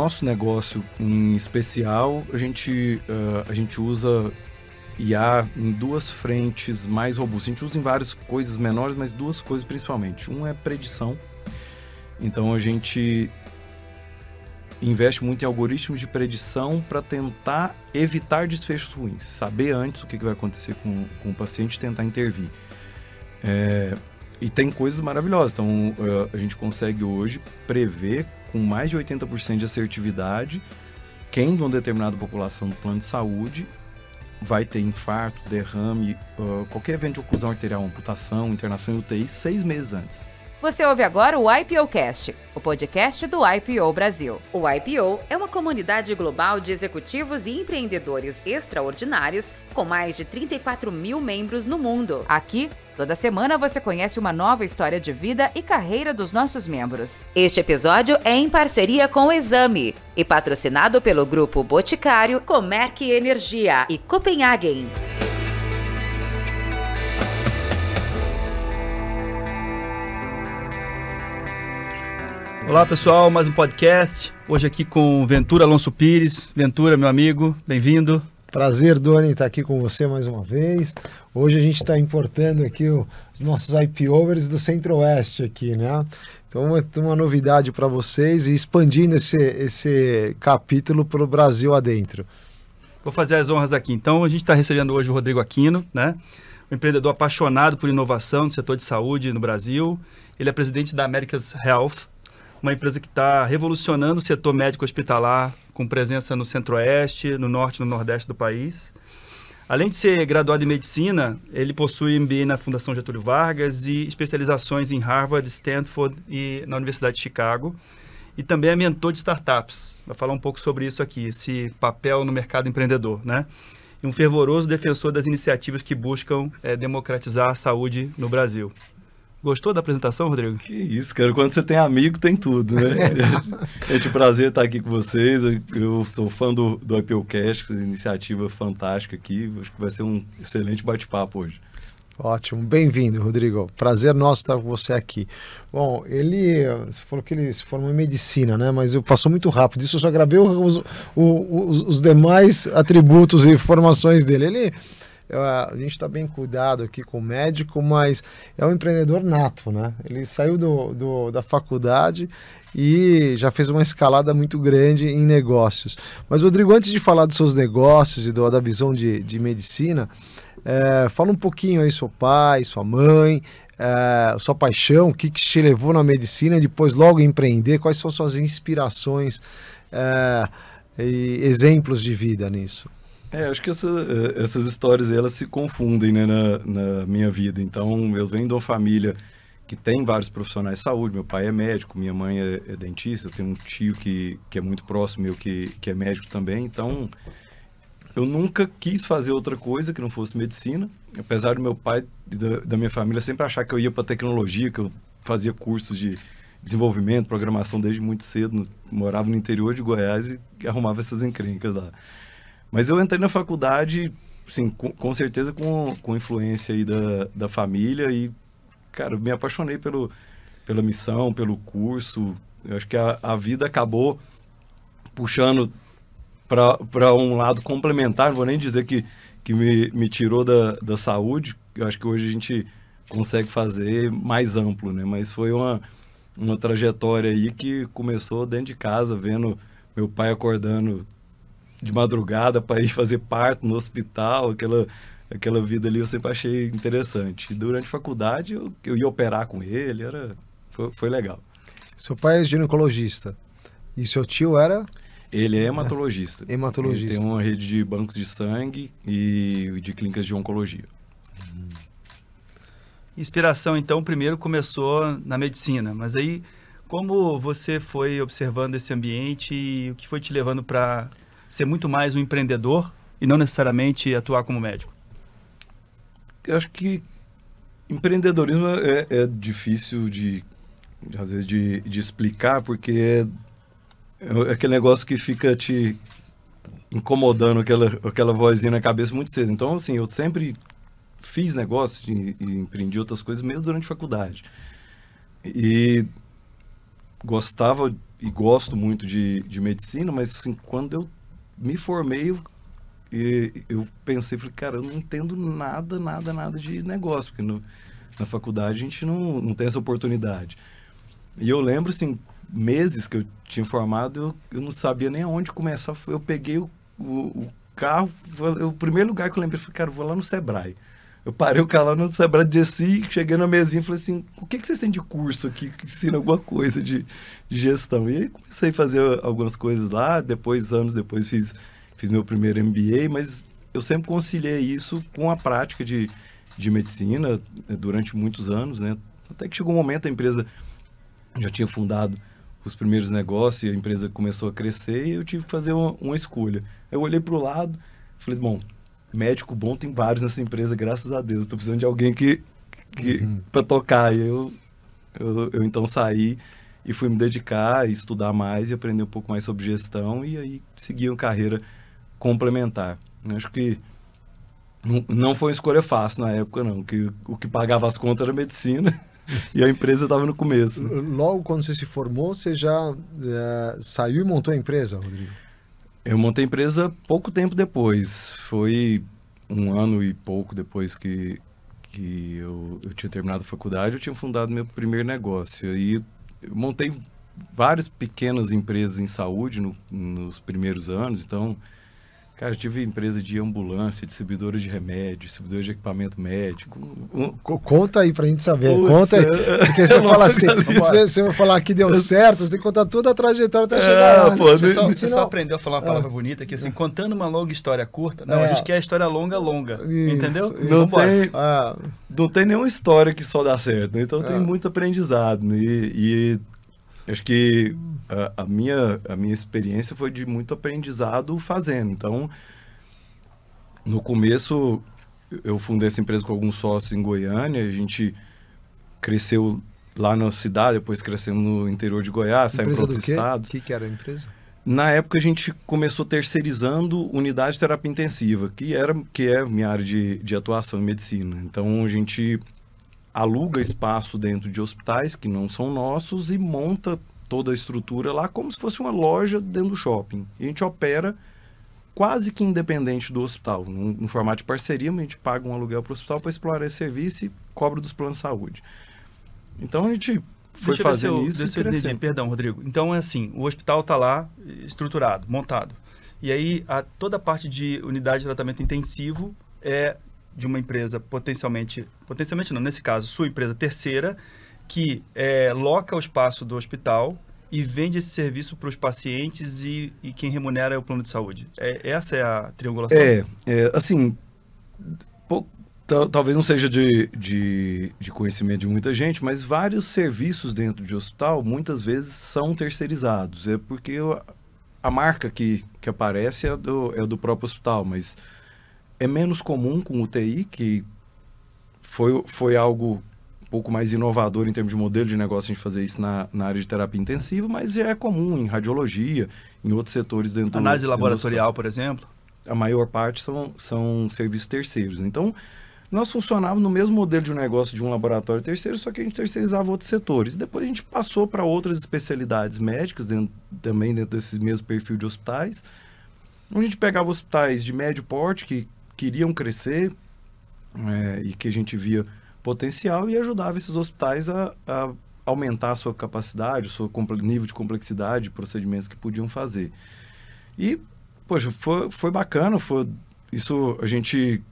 nosso negócio em especial, a gente, uh, a gente usa IA em duas frentes mais robustas. A gente usa em várias coisas menores, mas duas coisas principalmente. Um é predição. Então a gente investe muito em algoritmos de predição para tentar evitar desfechos ruins, saber antes o que, vai acontecer com, com o paciente e tentar intervir. É, e tem coisas maravilhosas. Então, a gente consegue hoje prever com mais de 80% de assertividade quem de uma determinada população do plano de saúde vai ter infarto, derrame, qualquer evento de oclusão arterial, amputação, internação em UTI seis meses antes. Você ouve agora o IPOcast, o podcast do IPO Brasil. O IPO é uma comunidade global de executivos e empreendedores extraordinários com mais de 34 mil membros no mundo. Aqui, toda semana você conhece uma nova história de vida e carreira dos nossos membros. Este episódio é em parceria com o Exame e patrocinado pelo grupo Boticário, Comerc Energia e Copenhagen. Olá pessoal, mais um podcast. Hoje aqui com Ventura Alonso Pires. Ventura, meu amigo, bem-vindo. Prazer, Doni, estar aqui com você mais uma vez. Hoje a gente está importando aqui os nossos IPovers do Centro-Oeste aqui, né? Então, é uma novidade para vocês e expandindo esse, esse capítulo para o Brasil adentro. Vou fazer as honras aqui. Então, a gente está recebendo hoje o Rodrigo Aquino, né? Um empreendedor apaixonado por inovação no setor de saúde no Brasil. Ele é presidente da America's Health, uma empresa que está revolucionando o setor médico hospitalar, com presença no centro-oeste, no norte e no nordeste do país. Além de ser graduado em medicina, ele possui MBA na Fundação Getúlio Vargas e especializações em Harvard, Stanford e na Universidade de Chicago. E também é mentor de startups. Vai falar um pouco sobre isso aqui, esse papel no mercado empreendedor, né? E um fervoroso defensor das iniciativas que buscam é, democratizar a saúde no Brasil. Gostou da apresentação, Rodrigo? Que isso, cara. Quando você tem amigo, tem tudo, né? Gente, um prazer estar aqui com vocês. Eu sou fã do, do IPOcast, essa iniciativa fantástica aqui. Acho que vai ser um excelente bate-papo hoje. Ótimo, bem-vindo, Rodrigo. Prazer nosso estar com você aqui. Bom, ele, você falou que ele se formou em medicina, né? Mas eu passou muito rápido. Isso eu só gravei os, os, os demais atributos e formações dele. Ele a gente está bem cuidado aqui com o médico, mas é um empreendedor nato, né? Ele saiu do, do, da faculdade e já fez uma escalada muito grande em negócios. Mas, Rodrigo, antes de falar dos seus negócios e do, da visão de, de medicina, é, fala um pouquinho aí, seu pai, sua mãe, é, sua paixão, o que, que te levou na medicina e depois logo empreender, quais são suas inspirações é, e exemplos de vida nisso? É, acho que essa, eh, essas histórias elas se confundem né, na, na, minha vida. Então, eu venho de uma família que tem vários profissionais de saúde. Meu pai é médico, minha mãe é, é dentista. Eu tenho um tio que, que é muito próximo meu que, que é médico também. Então, eu nunca quis fazer outra coisa que não fosse medicina. Apesar do meu pai e da, da minha família sempre achar que eu ia para tecnologia, que eu fazia cursos de desenvolvimento, programação desde muito cedo. Morava no interior de Goiás e arrumava essas encrencas lá. Mas eu entrei na faculdade, sim, com, com, certeza com, com influência aí da, da família e, cara, me apaixonei pelo, pela missão, pelo curso. Eu acho que a, a vida acabou puxando para um lado complementar, não vou nem dizer que, que me, me tirou da, da saúde, eu acho que hoje a gente consegue fazer mais amplo, né? Mas foi uma, uma trajetória aí que começou dentro de casa, vendo meu pai acordando de madrugada para ir fazer parto no hospital, aquela, aquela vida ali eu sempre achei interessante. E durante a faculdade eu, eu ia operar com ele, era, foi, foi legal. Seu pai é ginecologista e seu tio era? Ele é hematologista. É. Hematologista. Ele tem uma rede de bancos de sangue e de clínicas de oncologia. Hum. Inspiração, então, primeiro começou na medicina, mas aí como você foi observando esse ambiente e o que foi te levando para ser muito mais um empreendedor e não necessariamente atuar como médico? Eu acho que empreendedorismo é, é difícil de, às vezes, de, de explicar, porque é, é aquele negócio que fica te incomodando aquela, aquela vozinha na cabeça muito cedo. Então, assim, eu sempre fiz negócio e, e empreendi outras coisas mesmo durante a faculdade. E gostava e gosto muito de, de medicina, mas assim, quando eu me formei, eu, eu pensei, falei, cara, eu não entendo nada, nada, nada de negócio, porque no, na faculdade a gente não, não tem essa oportunidade. E eu lembro, assim, meses que eu tinha formado, eu, eu não sabia nem aonde começar. Eu peguei o, o, o carro, o primeiro lugar que eu lembrei, falei, cara, eu vou lá no Sebrae. Eu parei o carro lá no Sebrae, desci, cheguei na mesinha e falei assim, o que, que vocês têm de curso aqui que ensina alguma coisa de, de gestão? E aí comecei a fazer algumas coisas lá, depois, anos depois, fiz, fiz meu primeiro MBA, mas eu sempre conciliei isso com a prática de, de medicina né, durante muitos anos, né? Até que chegou um momento, a empresa já tinha fundado os primeiros negócios a empresa começou a crescer e eu tive que fazer uma, uma escolha. Eu olhei para o lado, falei, bom, médico bom tem vários nessa empresa, graças a Deus. Estou precisando de alguém que, que uhum. para tocar. E eu, eu, eu, então saí e fui me dedicar, estudar mais e aprender um pouco mais sobre gestão e aí segui uma carreira complementar. Eu acho que não, não foi uma escolha fácil na época, não. Que o que pagava as contas era medicina e a empresa estava no começo. Logo quando você se formou, você já é, saiu e montou a empresa, Rodrigo? Eu montei a empresa pouco tempo depois. Foi um ano e pouco depois que, que eu, eu tinha terminado a faculdade, eu tinha fundado meu primeiro negócio. E eu montei várias pequenas empresas em saúde no, nos primeiros anos. Então, Cara, eu tive empresa de ambulância, distribuidora de remédio, distribuidora de equipamento médico. Conta aí pra gente saber. Puxa, Conta aí. Porque você fala assim, você, você, vai falar que deu certo, você tem que contar toda a trajetória até é, chegar lá. Pô, você, só, você só, aprendeu a falar uma palavra é. bonita, que assim, contando uma longa história curta. Não, é. a gente quer a história longa, longa. Isso, entendeu? Não tem, ah. não tem nenhuma história que só dá certo. Então tem muito aprendizado. Né? E, e acho que a, a, minha, a minha experiência foi de muito aprendizado fazendo. Então, no começo, eu fundei essa empresa com alguns sócios em Goiânia, a gente cresceu lá na cidade, depois crescemos no interior de Goiás, saímos para outros estados. O que, que era a empresa? Na época a gente começou terceirizando unidade de terapia intensiva, que era que é minha área de, de atuação em medicina. Então a gente aluga espaço dentro de hospitais que não são nossos e monta toda a estrutura lá como se fosse uma loja dentro do shopping. E a gente opera quase que independente do hospital, no, no formato de parceria, mas a gente paga um aluguel para o hospital para explorar esse serviço e cobra dos planos de saúde. Então a gente foi deixa fazendo eu, isso. Deixa eu entendi, perdão, Rodrigo. Então é assim, o hospital está lá estruturado, montado. E aí a, toda a parte de unidade de tratamento intensivo é de uma empresa potencialmente, potencialmente não, nesse caso, sua empresa terceira, que é, loca o espaço do hospital e vende esse serviço para os pacientes e, e, quem remunera é o plano de saúde. É, essa é a triangulação? É, é assim, talvez não seja de, de, de, conhecimento de muita gente, mas vários serviços dentro de hospital muitas vezes são terceirizados. É porque a marca que, que aparece é do, é do próprio hospital, mas é menos comum com UTI, que foi, foi algo pouco mais inovador em termos de modelo de negócio a gente fazer isso na, na área de terapia intensiva, mas é comum em radiologia, em outros setores dentro Análise do, laboratorial, por exemplo? A maior parte são, são serviços terceiros. Então, nós funcionávamos no mesmo modelo de um negócio de um laboratório terceiro, só que a gente terceirizava outros setores. Depois a gente passou para outras especialidades médicas, dentro, também dentro desse mesmo perfil de hospitais. A gente pegava hospitais de médio porte que queriam crescer é, e que a gente via potencial e ajudava esses hospitais a, a aumentar a sua capacidade, o seu nível de complexidade de procedimentos que podiam fazer. E, poxa, foi, foi bacana, foi, isso a gente,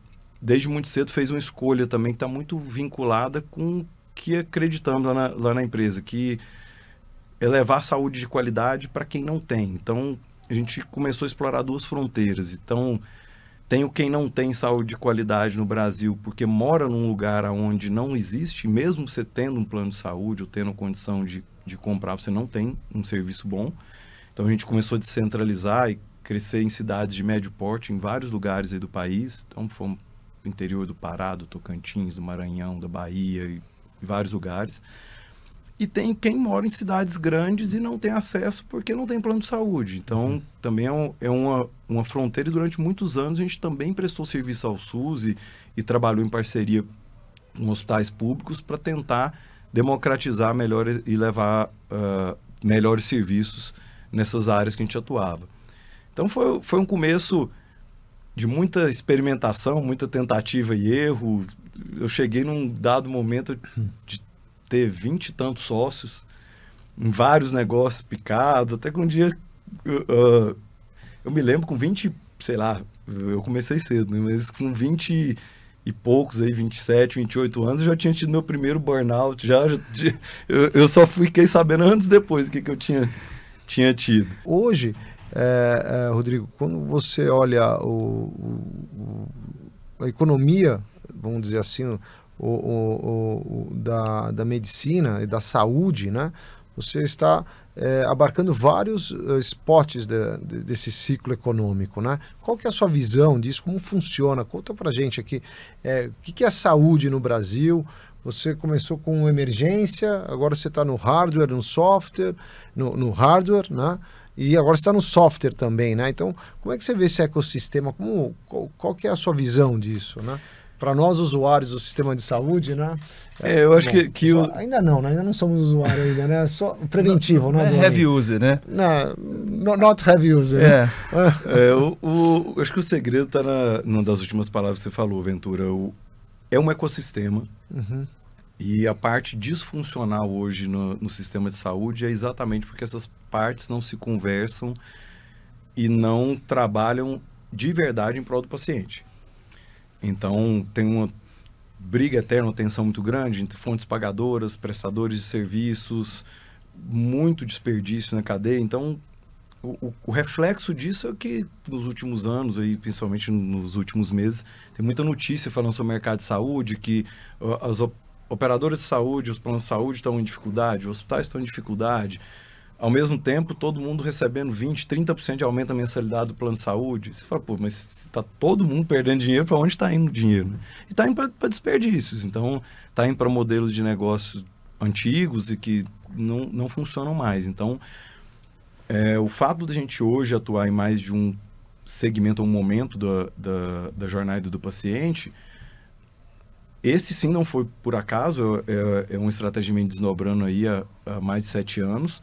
desde muito cedo, fez uma escolha também que está muito vinculada com que acreditamos lá na, lá na empresa, que é levar saúde de qualidade para quem não tem. Então, a gente começou a explorar duas fronteiras. Então, tenho quem não tem saúde de qualidade no Brasil porque mora num lugar onde não existe, mesmo você tendo um plano de saúde ou tendo condição de, de comprar, você não tem um serviço bom. Então a gente começou a descentralizar e crescer em cidades de médio porte em vários lugares do país. Então fomos interior do Pará, do Tocantins, do Maranhão, da Bahia e vários lugares. E tem quem mora em cidades grandes e não tem acesso porque não tem plano de saúde. Então, uhum. também é, um, é, uma, uma fronteira e durante muitos anos a gente também prestou serviço ao SUS e, e trabalhou em parceria com hospitais públicos para tentar democratizar melhor e levar uh, melhores serviços nessas áreas que a gente atuava. Então foi, foi um começo de muita experimentação, muita tentativa e erro. Eu cheguei num dado momento de ter vinte e tantos sócios em vários negócios picados, até que um dia uh, eu me lembro com 20, sei lá, eu comecei cedo, né? mas com 20 e poucos aí, 27, 28 anos, eu já tinha tido meu primeiro burnout, já, já eu, eu, só fiquei sabendo antes depois o que, que eu tinha, tinha tido. Hoje, é, é, Rodrigo, quando você olha o, o, a economia, vamos dizer assim, o, o, da, da medicina e da saúde, né? Você está é, abarcando vários uh, spots de, de, desse ciclo econômico, né? Qual que é a sua visão disso? Como funciona? Conta para gente aqui. É, o que, que é saúde no Brasil? Você começou com emergência, agora você está no hardware, no software, no, no hardware, né? E agora está no software também, né? Então, como é que você vê esse ecossistema? Como, qual, qual que é a sua visão disso, né? Para nós usuários do sistema de saúde, né? É, eu acho Bom, que, que só, ainda não, né? ainda não somos usuários ainda, né? Só preventivo, não, né? É heavy user, né? Não, not heavy user. É. Né? é o, o, acho que o segredo está na numa das últimas palavras que você falou, Ventura. O, é um ecossistema. Uhum. E a parte disfuncional hoje no, no sistema de saúde é exatamente porque essas partes não se conversam e não trabalham de verdade em prol do paciente. Então, tem uma briga eterna, uma tensão muito grande entre fontes pagadoras, prestadores de serviços, muito desperdício na cadeia. Então, o, o, reflexo disso é que nos últimos anos, aí, principalmente nos últimos meses, tem muita notícia falando sobre o mercado de saúde, que as operadoras de saúde, os planos de saúde estão em dificuldade, os hospitais estão em dificuldade, ao mesmo tempo, todo mundo recebendo 20%, 30% de aumento da mensalidade do plano de saúde. Você fala, pô, mas está todo mundo perdendo dinheiro, para onde está indo o dinheiro? E está indo para desperdícios. Então, está indo para modelos de negócios antigos e que não, não funcionam mais. Então, é, o fato da gente hoje atuar em mais de um segmento, um momento da, da, da jornada do paciente, esse sim não foi por acaso, é, é uma estratégia desdobrando aí há, há mais de sete anos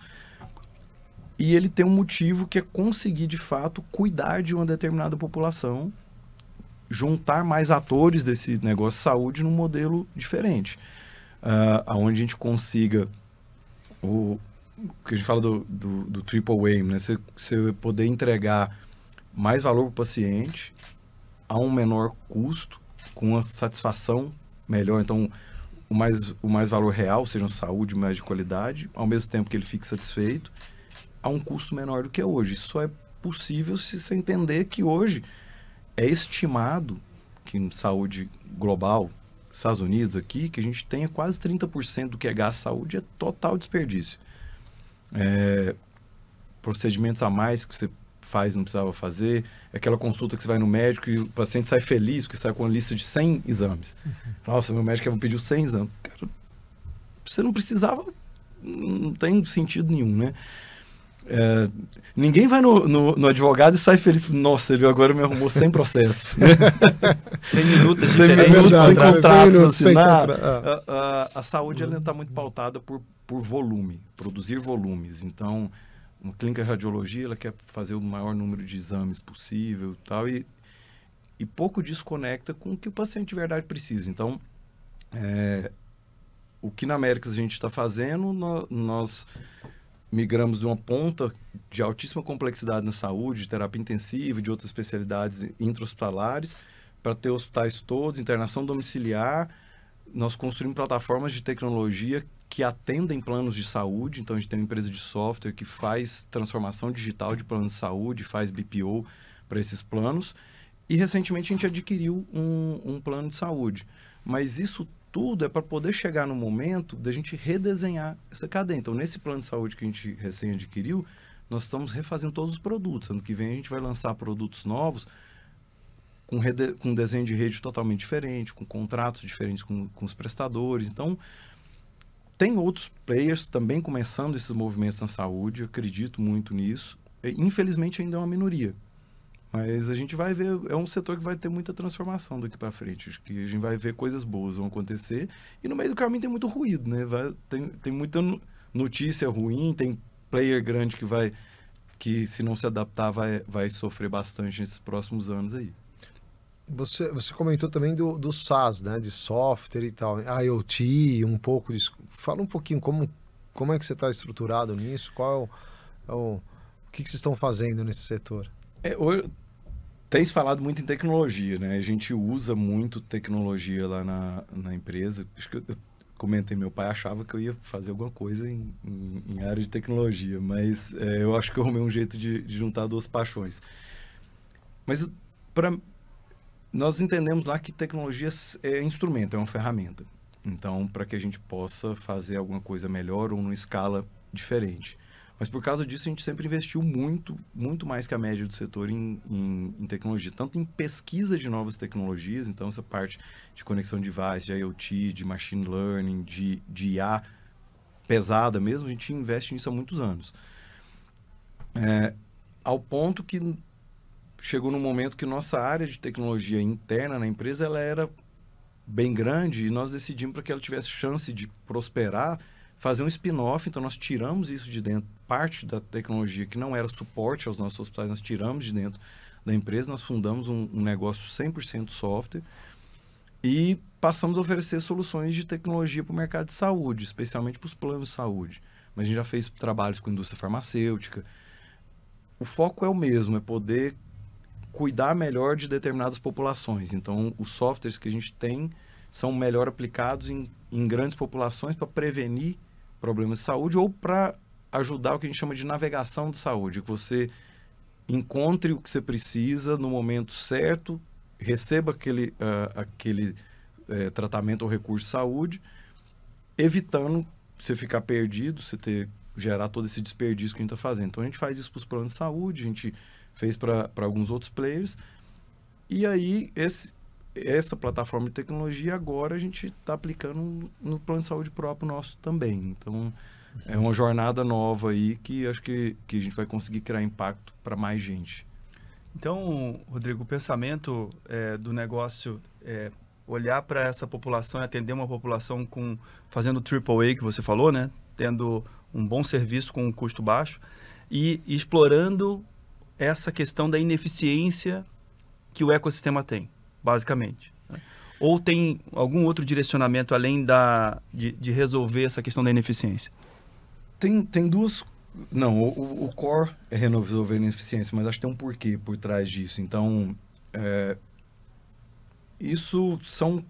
e ele tem um motivo que é conseguir, de fato, cuidar de uma determinada população, juntar mais atores desse negócio de saúde num modelo diferente. Uh, onde a gente consiga o que a gente fala do, do, do triple aim, né? Você, você poder entregar mais valor para o paciente a um menor custo, com uma satisfação melhor. Então, o mais, o mais valor real, seja saúde mais de qualidade, ao mesmo tempo que ele fique satisfeito a um custo menor do que é hoje. Isso só é possível se você entender que hoje é estimado que em saúde global, Estados Unidos aqui, que a gente tenha quase 30% do que é gasto saúde é total desperdício. É, procedimentos a mais que você faz não precisava fazer, aquela consulta que você vai no médico e o paciente sai feliz porque sai com uma lista de 100 exames. Uhum. Nossa, meu médico me pediu 100 exames. Cara, você não precisava, não tem sentido nenhum, né? É, ninguém vai no, no, no, advogado e sai feliz. Nossa, ele agora me arrumou 100 processos. 100 minutos, 100 minutos, sem contratos assinar. A, a, a, saúde está muito pautada por, por volume, produzir volumes. Então, uma clínica de radiologia ela quer fazer o maior número de exames possível tal, e, e pouco desconecta com o que o paciente de verdade precisa. Então, é, o que na América a gente está fazendo, nós migramos de uma ponta de altíssima complexidade na saúde, de terapia intensiva, de outras especialidades intra-hospitalares, para ter hospitais todos, internação domiciliar. Nós construímos plataformas de tecnologia que atendem planos de saúde. Então, a gente tem uma empresa de software que faz transformação digital de planos de saúde, faz BPO para esses planos. E, recentemente, a gente adquiriu um, um plano de saúde. Mas isso tudo é para poder chegar no momento da gente redesenhar essa cadeia. Então, nesse plano de saúde que a gente recém adquiriu, nós estamos refazendo todos os produtos. Ano que vem a gente vai lançar produtos novos com, rede, com desenho de rede totalmente diferente, com contratos diferentes com, com os prestadores. Então, tem outros players também começando esses movimentos na saúde, acredito muito nisso. Infelizmente, ainda é uma minoria. Mas a gente vai ver, é um setor que vai ter muita transformação daqui para frente. Acho que a gente vai ver coisas boas vão acontecer. E no meio do caminho tem muito ruído, né? Vai, tem, tem muita notícia ruim, tem player grande que vai que se não se adaptar vai, vai sofrer bastante nesses próximos anos aí. Você, você comentou também do, do SaaS, né? De software e tal, IoT, um pouco disso. Fala um pouquinho como, como é que você está estruturado nisso, qual é o, é o, o que, que vocês estão fazendo nesse setor? É, hoje, Tens falado muito em tecnologia, né? A gente usa muito tecnologia lá na, na empresa. Acho que eu, eu comentei, meu pai achava que eu ia fazer alguma coisa em, em, em área de tecnologia, mas é, eu acho que eu arrumei um jeito de, de juntar duas paixões. Mas para nós entendemos lá que tecnologia é instrumento, é uma ferramenta. Então, para que a gente possa fazer alguma coisa melhor ou numa escala diferente. Mas por causa disso, a gente sempre investiu muito, muito mais que a média do setor em, em, em, tecnologia. Tanto em pesquisa de novas tecnologias, então essa parte de conexão de device, de IoT, de machine learning, de, de IA pesada mesmo, a gente investe nisso há muitos anos. É, ao ponto que chegou num momento que nossa área de tecnologia interna na empresa ela era bem grande e nós decidimos para que ela tivesse chance de prosperar fazer um spin-off então nós tiramos isso de dentro parte da tecnologia que não era suporte aos nossos hospitais nós tiramos de dentro da empresa nós fundamos um, um negócio 100% software e passamos a oferecer soluções de tecnologia para o mercado de saúde especialmente para os planos de saúde mas a gente já fez trabalhos com a indústria farmacêutica o foco é o mesmo é poder cuidar melhor de determinadas populações. Então, os softwares que a gente tem são melhor aplicados em, em grandes populações para prevenir problemas de saúde ou para ajudar o que a gente chama de navegação de saúde, que você encontre o que você precisa no momento certo, receba aquele, uh, aquele uh, tratamento ou recurso de saúde, evitando você ficar perdido, você ter gerar todo esse desperdício que a gente está fazendo. Então a gente faz isso para os planos de saúde, a gente fez para alguns outros players. E aí, esse, essa plataforma de tecnologia agora a gente está aplicando no plano de saúde próprio nosso também. Então, é uma jornada nova aí que acho que, que a gente vai conseguir criar impacto para mais gente. Então, Rodrigo, o pensamento é, do negócio é olhar para essa população e atender uma população com fazendo AAA que você falou, né? Tendo um bom serviço com um custo baixo e explorando essa questão da ineficiência que o ecossistema tem, basicamente. Né? Ou tem algum outro direcionamento além da, de, de, resolver essa questão da ineficiência? Tem, tem duas. Não, o, o core é resolver a ineficiência, mas acho que tem um porquê por trás disso. Então, é, isso são.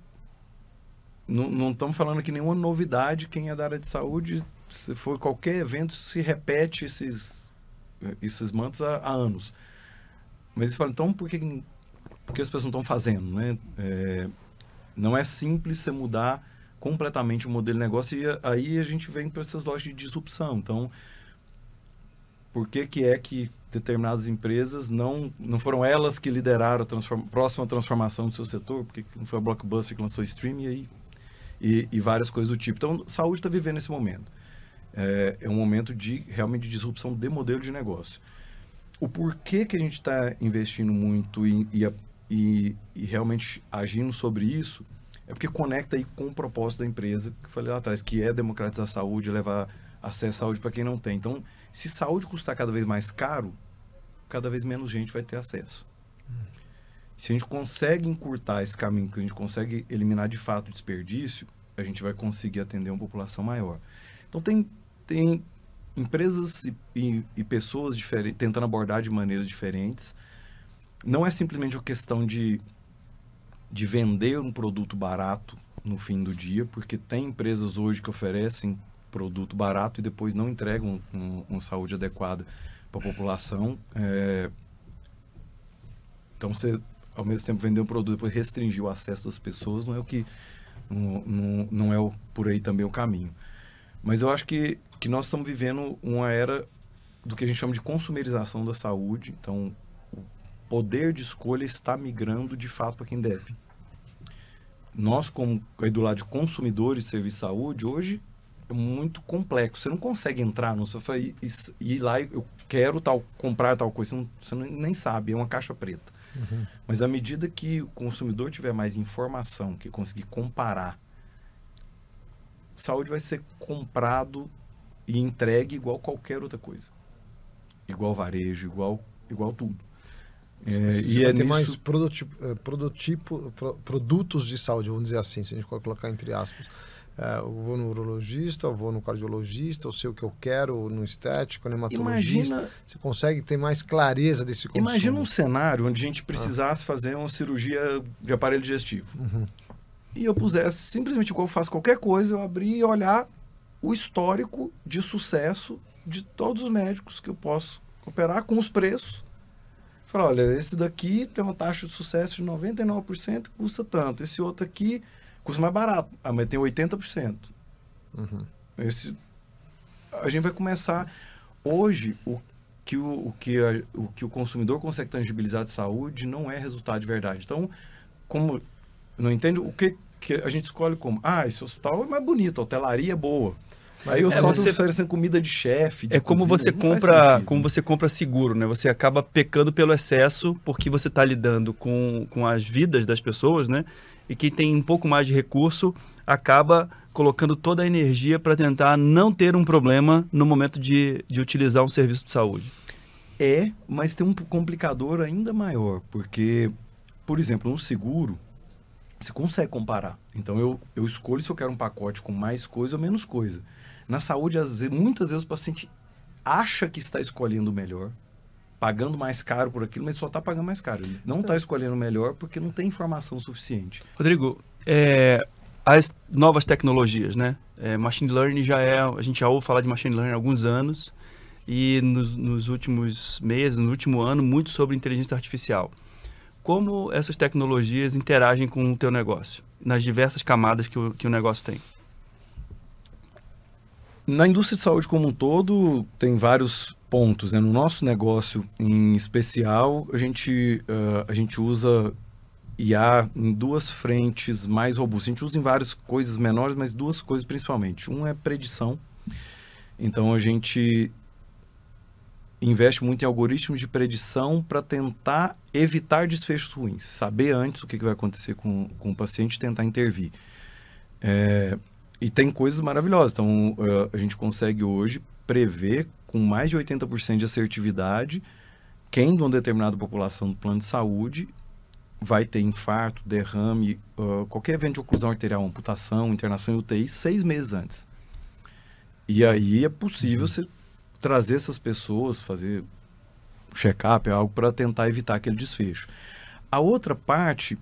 Não estamos falando aqui nenhuma novidade. Quem é da área de saúde, se for qualquer evento, se repete esses esses mantos há, há anos. Mas você fala, então por que, por que as pessoas não estão fazendo? Né? É, não é simples você mudar completamente o modelo de negócio e aí a gente vem para essas lojas de disrupção. Então, por que, que é que determinadas empresas não, não foram elas que lideraram a transform, próxima transformação do seu setor? Porque não foi a Blockbuster que lançou o e aí e, e várias coisas do tipo. Então, saúde está vivendo esse momento é, é um momento de realmente de disrupção de modelo de negócio. O porquê que a gente está investindo muito e, e, e, e, realmente agindo sobre isso é porque conecta aí com o propósito da empresa, que eu falei lá atrás, que é democratizar a saúde, levar acesso à saúde para quem não tem. Então, se saúde custar cada vez mais caro, cada vez menos gente vai ter acesso. Se a gente consegue encurtar esse caminho, que a gente consegue eliminar de fato o desperdício, a gente vai conseguir atender uma população maior. Então tem tem empresas e, e, e pessoas tentando abordar de maneiras diferentes. Não é simplesmente uma questão de, de vender um produto barato no fim do dia, porque tem empresas hoje que oferecem produto barato e depois não entregam um, uma saúde adequada para a população. É... Então, você, ao mesmo tempo, vender um produto e depois restringir o acesso das pessoas não é o que não, não, não é o, por aí também o caminho. Mas eu acho que que nós estamos vivendo uma era do que a gente chama de consumerização da saúde. Então, poder de escolha está migrando de fato para quem deve. Nós, como aí do lado de consumidores de serviço de saúde, hoje é muito complexo. Você não consegue entrar no sofá e, e, e ir lá e eu quero tal, comprar tal coisa. Você, não, você não, nem sabe, é uma caixa preta. Uhum. Mas à medida que o consumidor tiver mais informação, que conseguir comparar, saúde vai ser comprado e entregue igual qualquer outra coisa. Igual varejo, igual, igual tudo. É, e é ter nisso... mais eh, produtipo, produtos de saúde, vamos dizer assim, se a gente colocar entre aspas. É, eu vou no urologista, eu vou no cardiologista, eu sei o que eu quero no estético, no hematologista. Imagina, você consegue ter mais clareza desse consumo. Imagina um cenário onde a gente precisasse ah. fazer uma cirurgia de aparelho digestivo. Uhum. E eu pusesse, simplesmente igual eu faço qualquer coisa, eu abrir e olhar o histórico de sucesso de todos os médicos que eu posso operar com os preços. Olha, esse daqui tem uma taxa de sucesso de 99%, custa tanto. Esse outro aqui custa mais barato, ah, mas tem 80%. Uhum. Esse, a gente vai começar... Hoje, o que o, o, que a, o que o consumidor consegue tangibilizar de saúde não é resultado de verdade. Então, como não entendo o que, que a gente escolhe como, ah, esse hospital é mais bonito, a hotelaria é boa. Aí os é, você oferecem comida de chefe. É como você compra, como você compra seguro, né? Você acaba pecando pelo excesso porque você está lidando com, com as vidas das pessoas, né? E quem tem um pouco mais de recurso acaba colocando toda a energia para tentar não ter um problema no momento de, de utilizar um serviço de saúde. É, mas tem um complicador ainda maior, porque, por exemplo, um seguro, você consegue comparar. Então eu, eu escolho se eu quero um pacote com mais coisa ou menos coisa. Na saúde, às vezes, muitas vezes o paciente acha que está escolhendo o melhor, pagando mais caro por aquilo, mas só está pagando mais caro. Ele não está escolhendo o melhor porque não tem informação suficiente. Rodrigo, é, as novas tecnologias, né? É, machine learning já é, a gente já ouve falar de machine learning há alguns anos e nos, nos últimos meses, no último ano, muito sobre inteligência artificial. Como essas tecnologias interagem com o teu negócio, nas diversas camadas que o, que o negócio tem? Na indústria de saúde como um todo, tem vários pontos. Né? No nosso negócio, em especial, a gente, uh, a gente usa IA em duas frentes mais robustas. A gente usa em várias coisas menores, mas duas coisas principalmente. Um é predição. Então, a gente investe muito em algoritmos de predição para tentar evitar desfechos ruins. Saber antes o que, vai acontecer com, com o paciente e tentar intervir. É, e tem coisas maravilhosas. Então, uh, a gente consegue hoje prever com mais de 80% de assertividade quem de uma determinada população do plano de saúde vai ter infarto, derrame, uh, qualquer evento de oclusão arterial, amputação, internação em UTI, seis meses antes. E aí é possível uhum. você trazer essas pessoas, fazer check-up, algo para tentar evitar aquele desfecho. A outra parte,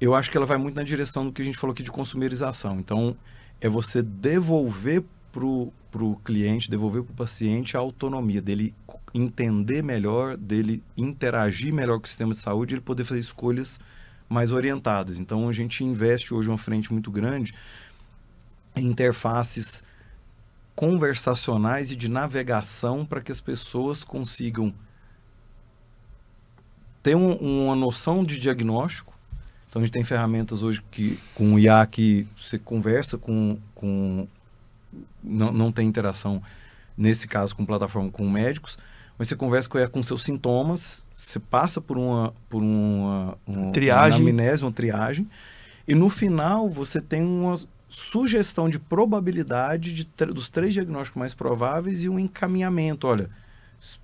eu acho que ela vai muito na direção do que a gente falou aqui de consumerização. Então, é você devolver para o cliente, devolver para o paciente a autonomia dele entender melhor, dele interagir melhor com o sistema de saúde, ele poder fazer escolhas mais orientadas. Então a gente investe hoje uma frente muito grande em interfaces conversacionais e de navegação para que as pessoas consigam ter um, uma noção de diagnóstico então a gente tem ferramentas hoje que com o IA que você conversa com, com não, não tem interação nesse caso com plataforma com médicos, mas você conversa com, com seus sintomas, você passa por uma por uma, uma triagem, uma amnésia, uma triagem, e no final você tem uma sugestão de probabilidade de, dos três diagnósticos mais prováveis e um encaminhamento. Olha,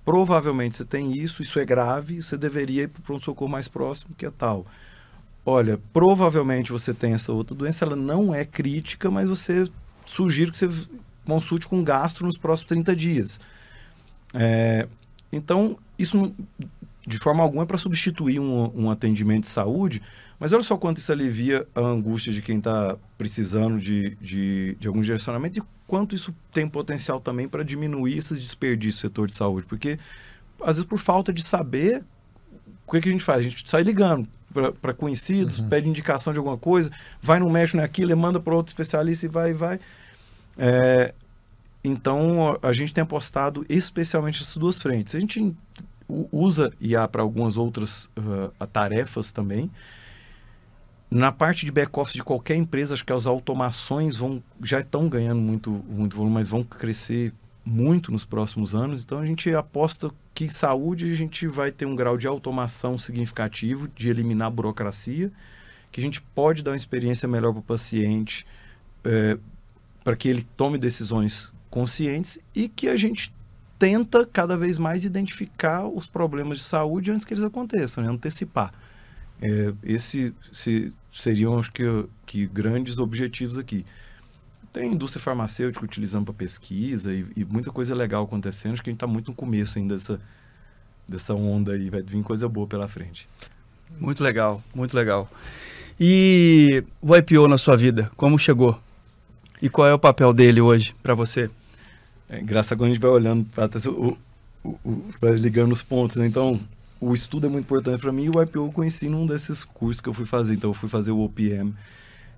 provavelmente você tem isso, isso é grave, você deveria ir para o pronto-socorro mais próximo, que é tal olha, provavelmente você tem essa outra doença, ela não é crítica, mas você sugiro que você consulte com gastro nos próximos 30 dias. É, então, isso de forma alguma é para substituir um, um, atendimento de saúde, mas olha só quanto isso alivia a angústia de quem está precisando de, de, de algum direcionamento e quanto isso tem potencial também para diminuir esses desperdícios no setor de saúde, porque às vezes por falta de saber, o que, que a gente faz? A gente sai ligando para conhecidos, uhum. pede indicação de alguma coisa, vai no médico naquilo, manda para outro especialista e vai vai. É, então, a gente tem apostado especialmente nessas duas frentes. A gente usa IA para algumas outras uh, tarefas também. Na parte de back-office de qualquer empresa, acho que as automações vão já estão ganhando muito, muito volume, mas vão crescer muito nos próximos anos. Então, a gente aposta que em saúde a gente vai ter um grau de automação significativo, de eliminar a burocracia, que a gente pode dar uma experiência melhor para o paciente, é, para que ele tome decisões conscientes e que a gente tenta cada vez mais identificar os problemas de saúde antes que eles aconteçam, né? antecipar. É, esse se, seriam, acho que, que grandes objetivos aqui. Tem indústria farmacêutica utilizando para pesquisa e, e, muita coisa legal acontecendo. Acho que a gente está muito no começo ainda dessa, dessa onda aí. Vai vir coisa boa pela frente. Muito legal, muito legal. E o IPO na sua vida, como chegou? E qual é o papel dele hoje para você? É engraçado quando a gente vai olhando, o, o, o, vai ligando os pontos, né? Então, o estudo é muito importante para mim e o IPO eu conheci num desses cursos que eu fui fazer. Então, eu fui fazer o OPM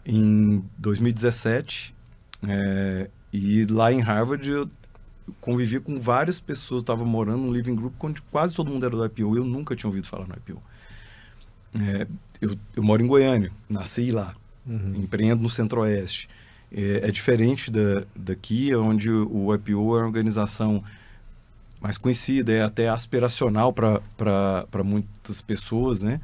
em 2017 é, e lá em Harvard eu convivia com várias pessoas, estava morando num living group onde quase todo mundo era do IPO eu nunca tinha ouvido falar no IPO. É, eu, eu, moro em Goiânia, nasci lá, uhum. empreendo no Centro-Oeste. É, é, diferente da, daqui, onde o IPO é uma organização mais conhecida, é até aspiracional para muitas pessoas, né?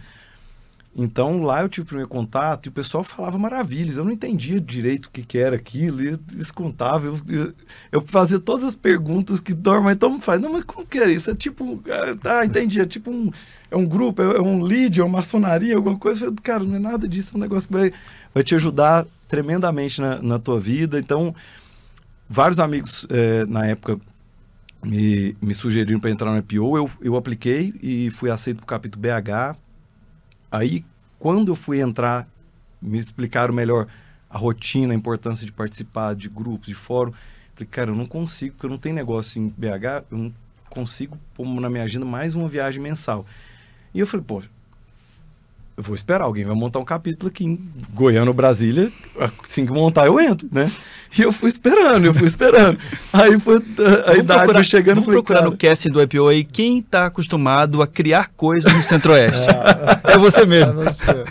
Então lá eu tive o primeiro contato e o pessoal falava maravilhas. Eu não entendia direito o que, que era aquilo, eles contavam. Eu, eu, eu, fazia todas as perguntas que dormem, todo mundo faz. Não, mas como que é isso? É tipo. Ah, entendi. É tipo um. É um grupo, é, é um lead, é uma maçonaria, alguma coisa. Eu, cara, não é nada disso, é um negócio que vai, vai te ajudar tremendamente na, na tua vida. Então, vários amigos é, na época me, me sugeriram para entrar no IPO. Eu, eu apliquei e fui aceito para o capítulo BH. Aí, quando eu fui entrar, me explicaram melhor a rotina, a importância de participar de grupos, de fórum. Falei, cara, eu não consigo, porque eu não tenho negócio em BH, eu não consigo pôr na minha agenda mais uma viagem mensal. E eu falei, pô, eu vou esperar, alguém vai montar um capítulo aqui em Goiânia ou Brasília, assim que montar eu entro, né? E eu fui esperando, eu fui esperando. Aí foi, a, a idade procurar, foi chegando. Vamos procurar cara, no casting do IPO aí quem está acostumado a criar coisas no Centro-Oeste. é, é, você mesmo. É você.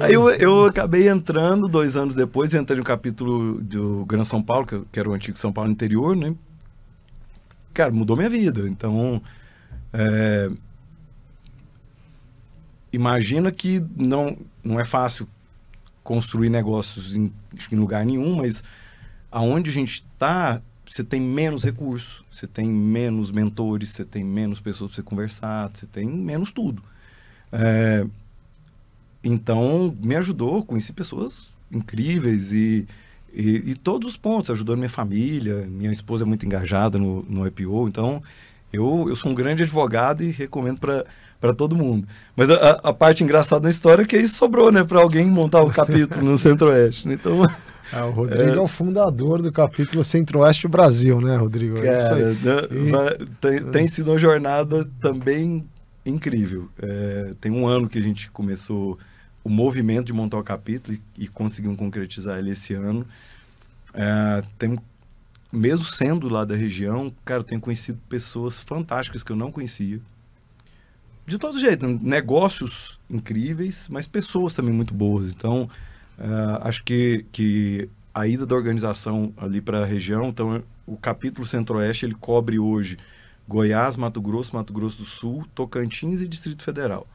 Aí eu, eu acabei entrando, dois anos depois, eu entrei no capítulo do Gran São Paulo, que era o antigo São Paulo interior, né? Cara, mudou minha vida. Então, é, imagina que não, não é fácil construir negócios em, em lugar nenhum, mas aonde a gente está, você tem menos recursos, você tem menos mentores, você tem menos pessoas para você conversar, você tem menos tudo. É, então, me ajudou, conheci pessoas incríveis e, e, e, todos os pontos, ajudando minha família, minha esposa é muito engajada no, no IPO, então eu, eu sou um grande advogado e recomendo para para todo mundo. Mas a, a, parte engraçada da história é que isso sobrou, né, para alguém montar o um capítulo no Centro-Oeste. Então, é, o Rodrigo é... é... o fundador do capítulo Centro-Oeste Brasil, né, Rodrigo? É Cara, e... tem, tem, sido uma jornada também incrível. É, tem um ano que a gente começou o movimento de montar o capítulo e, e conseguimos concretizar ele esse ano. É, tem, mesmo sendo lá da região, cara, eu tenho conhecido pessoas fantásticas que eu não conhecia de todo jeito, negócios incríveis, mas pessoas também muito boas. Então, uh, acho que, que a ida da organização ali para a região, então o capítulo Centro-Oeste ele cobre hoje Goiás, Mato Grosso, Mato Grosso do Sul, Tocantins e Distrito Federal.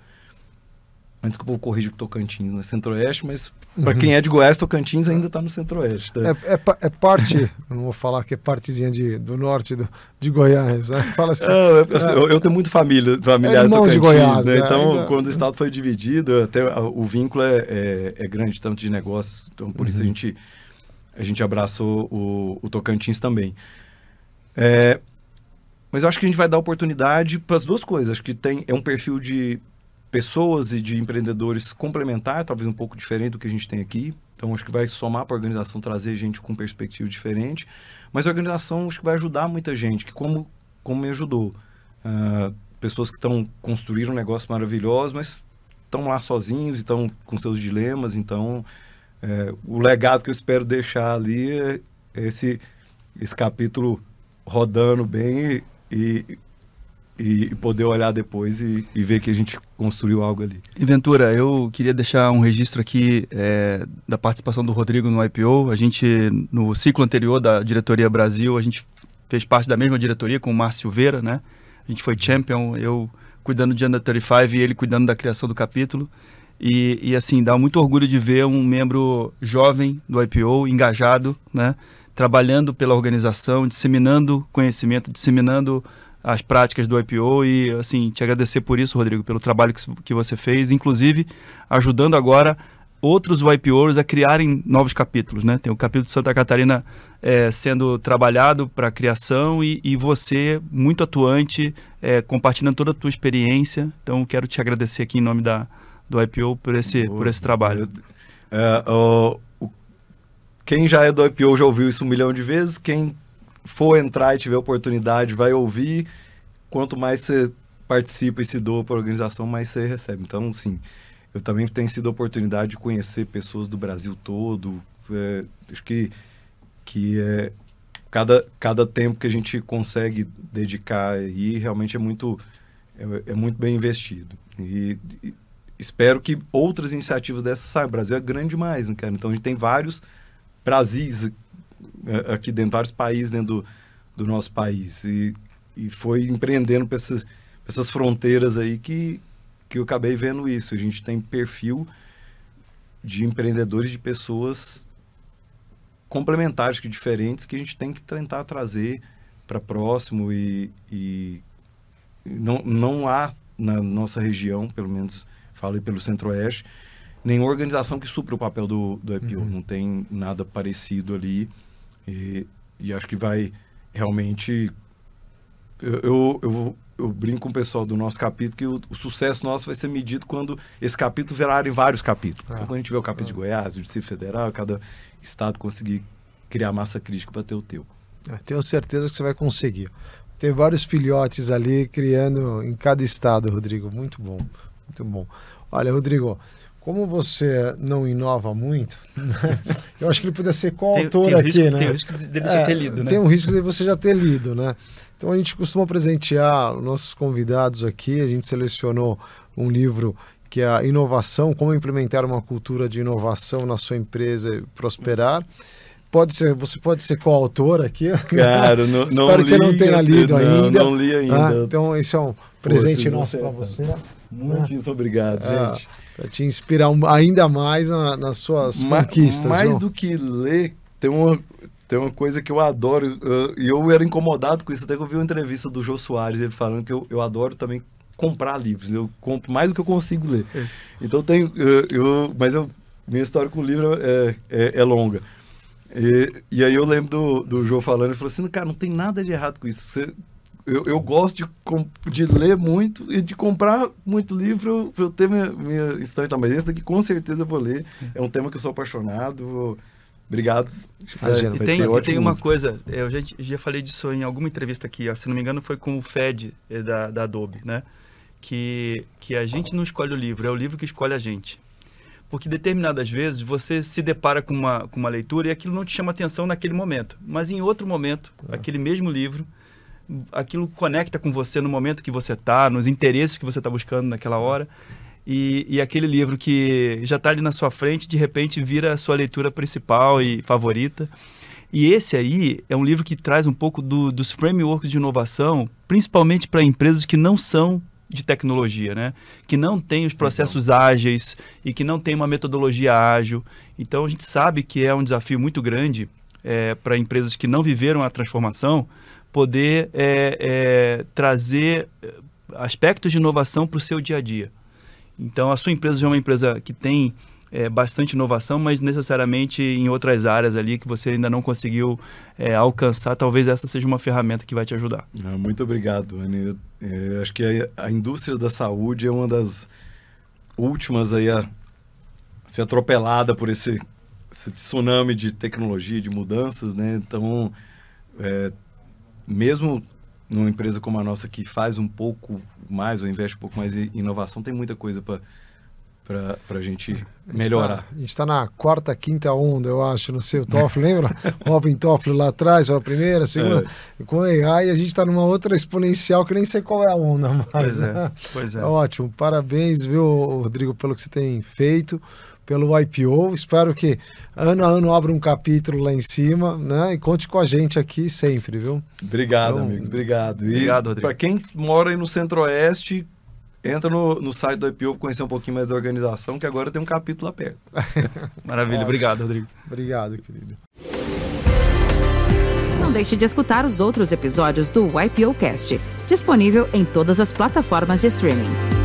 Antes que o povo corrija que Tocantins não é Centro-Oeste, mas para quem é de Goiás, Tocantins ainda está no Centro-Oeste. Tá? É, é, é, parte, não vou falar que é partezinha de, do norte do, de Goiás, né? Fala assim. É, eu, eu, tenho muito família, familiares é Tocantins, de Goiás, né? né? Então, ainda... quando o estado foi dividido, até o vínculo é, é, é grande, tanto de negócio, então por uhum. isso a gente, a gente abraçou o, o Tocantins também. É, mas eu acho que a gente vai dar oportunidade para as duas coisas. Acho que tem, é um perfil de pessoas e de empreendedores complementar, talvez um pouco diferente do que a gente tem aqui. Então, acho que vai somar para a organização, trazer gente com perspectiva diferente. Mas a organização acho que vai ajudar muita gente, que como, como me ajudou. Uh, pessoas que estão construindo um negócio maravilhoso, mas estão lá sozinhos estão com seus dilemas. Então, é, o legado que eu espero deixar ali é esse, esse capítulo rodando bem e, e, poder olhar depois e, e, ver que a gente construiu algo ali. E Ventura, eu queria deixar um registro aqui é, da participação do Rodrigo no IPO. A gente, no ciclo anterior da diretoria Brasil, a gente fez parte da mesma diretoria com o Márcio Silveira, né? A gente foi champion, eu cuidando de Under 35 e ele cuidando da criação do capítulo. E, e assim, dá muito orgulho de ver um membro jovem do IPO, engajado, né? trabalhando pela organização, disseminando conhecimento, disseminando as práticas do IPO e assim te agradecer por isso, Rodrigo, pelo trabalho que, que você fez, inclusive ajudando agora outros YPOs a criarem novos capítulos, né? Tem o capítulo de Santa Catarina é, sendo trabalhado para criação e, e, você muito atuante, é, compartilhando toda a tua experiência. Então, quero te agradecer aqui em nome da, do IPO por esse, por esse trabalho. É, o, o, quem já é do IPO já ouviu isso um milhão de vezes. Quem for entrar e tiver oportunidade vai ouvir. Quanto mais você participa e se doa para a organização, mais você recebe. Então, sim, eu também tenho sido a oportunidade de conhecer pessoas do Brasil todo. É, acho que, que é, cada, cada tempo que a gente consegue dedicar aí realmente é muito, é, é muito bem investido. E, e, espero que outras iniciativas dessas saiam. O Brasil é grande demais, né, cara? Então a gente tem vários Brasis aqui dentro, vários países dentro do, do nosso país. E, e foi empreendendo para essas, essas fronteiras aí que, que eu acabei vendo isso. A gente tem perfil de empreendedores, de pessoas complementares, que diferentes, que a gente tem que tentar trazer para próximo e, e, não, não há na nossa região, pelo menos falei pelo Centro-Oeste, nenhuma organização que supra o papel do, do IPO. Uhum. Não tem nada parecido ali. E, e acho que vai realmente. Eu, eu, eu, eu brinco com o pessoal do nosso capítulo que o, o, sucesso nosso vai ser medido quando esse capítulo virar em vários capítulos. Ah. Então, quando a gente tiver o capítulo de Goiás, o Distrito Federal, cada estado conseguir criar massa crítica para ter o teu. É, tenho certeza que você vai conseguir. Tem vários filhotes ali criando em cada estado, Rodrigo. Muito bom, muito bom. Olha, Rodrigo, como você não inova muito, né? eu acho que ele poderia ser coautor aqui, risco, né? Tem o risco dele é, já ter lido, né? Tem um risco de você já ter lido, né? Então a gente costuma presentear os nossos convidados aqui, a gente selecionou um livro que é a inovação, como implementar uma cultura de inovação na sua empresa e prosperar. Pode ser, você pode ser coautor aqui. Cara, não, Espero não que você não tenha lido não, ainda. Não li ainda. Ah, então, esse é um presente Pô, nosso para você. Muitíssimo obrigado, é, gente. Para te inspirar ainda mais na, nas suas Ma conquistas. Mais do que ler, tem uma, tem uma coisa que eu adoro, e eu, eu, era incomodado com isso, até que eu vi uma entrevista do Jô Soares, ele falando que eu, eu adoro também comprar livros, eu compro mais do que eu consigo ler. É. Então tem, eu, eu, mas eu, minha história com o livro é, é, é longa. E, e, aí eu lembro do, do Jô falando, ele falou assim, cara, não tem nada de errado com isso. Você, eu, eu gosto de, de ler muito e de comprar muito livro para eu ter minha, minha estante. Mas esse daqui com certeza eu vou ler. É um tema que eu sou apaixonado. Obrigado. Imagina, e tem, e tem uma coisa, eu já, já falei disso em alguma entrevista aqui, se não me engano foi com o Fed eh, da, da Adobe, né? Que, que a gente não escolhe o livro, é o livro que escolhe a gente. Porque determinadas vezes você se depara com uma, com uma leitura e aquilo não te chama atenção naquele momento. Mas em outro momento, é. aquele mesmo livro, aquilo conecta com você no momento que você está, nos interesses que você está buscando naquela hora e, e aquele livro que já está ali na sua frente, de repente vira a sua leitura principal e favorita. E esse aí é um livro que traz um pouco do, dos frameworks de inovação, principalmente para empresas que não são de tecnologia, né? Que não tem os processos então. ágeis e que não tem uma metodologia ágil. Então a gente sabe que é um desafio muito grande é, para empresas que não viveram a transformação poder é, é, trazer é, aspectos de inovação para o seu dia a dia. Então, a sua empresa já é uma empresa que tem é, bastante inovação, mas necessariamente em outras áreas ali que você ainda não conseguiu é, alcançar, talvez essa seja uma ferramenta que vai te ajudar. Ah, muito obrigado, Anny. Acho que a, a, indústria da saúde é uma das últimas aí a ser atropelada por esse, esse tsunami de tecnologia, de mudanças, né? Então, é, mesmo numa empresa como a nossa que faz um pouco mais ou investe um pouco mais em inovação, tem muita coisa para para a gente melhorar. A gente está tá na quarta, quinta onda, eu acho, no seu Toffler, lembra? Robin Toffler lá atrás, a primeira, a segunda. É. Com AI, a gente está numa outra exponencial que nem sei qual é a onda mais. Pois é, né? pois é. Ótimo, parabéns, viu, Rodrigo, pelo que você tem feito pelo IPO. Espero que ano a ano abra um capítulo lá em cima, né? E conte com a gente aqui sempre, viu? Obrigado, então, amigos. Obrigado. E obrigado, Para quem mora aí no Centro-Oeste, entra no, no site do IPO para conhecer um pouquinho mais da organização, que agora tem um capítulo lá perto. Maravilha. Obrigado, Rodrigo. Obrigado, querido. Não deixe de escutar os outros episódios do YPO Cast, disponível em todas as plataformas de streaming.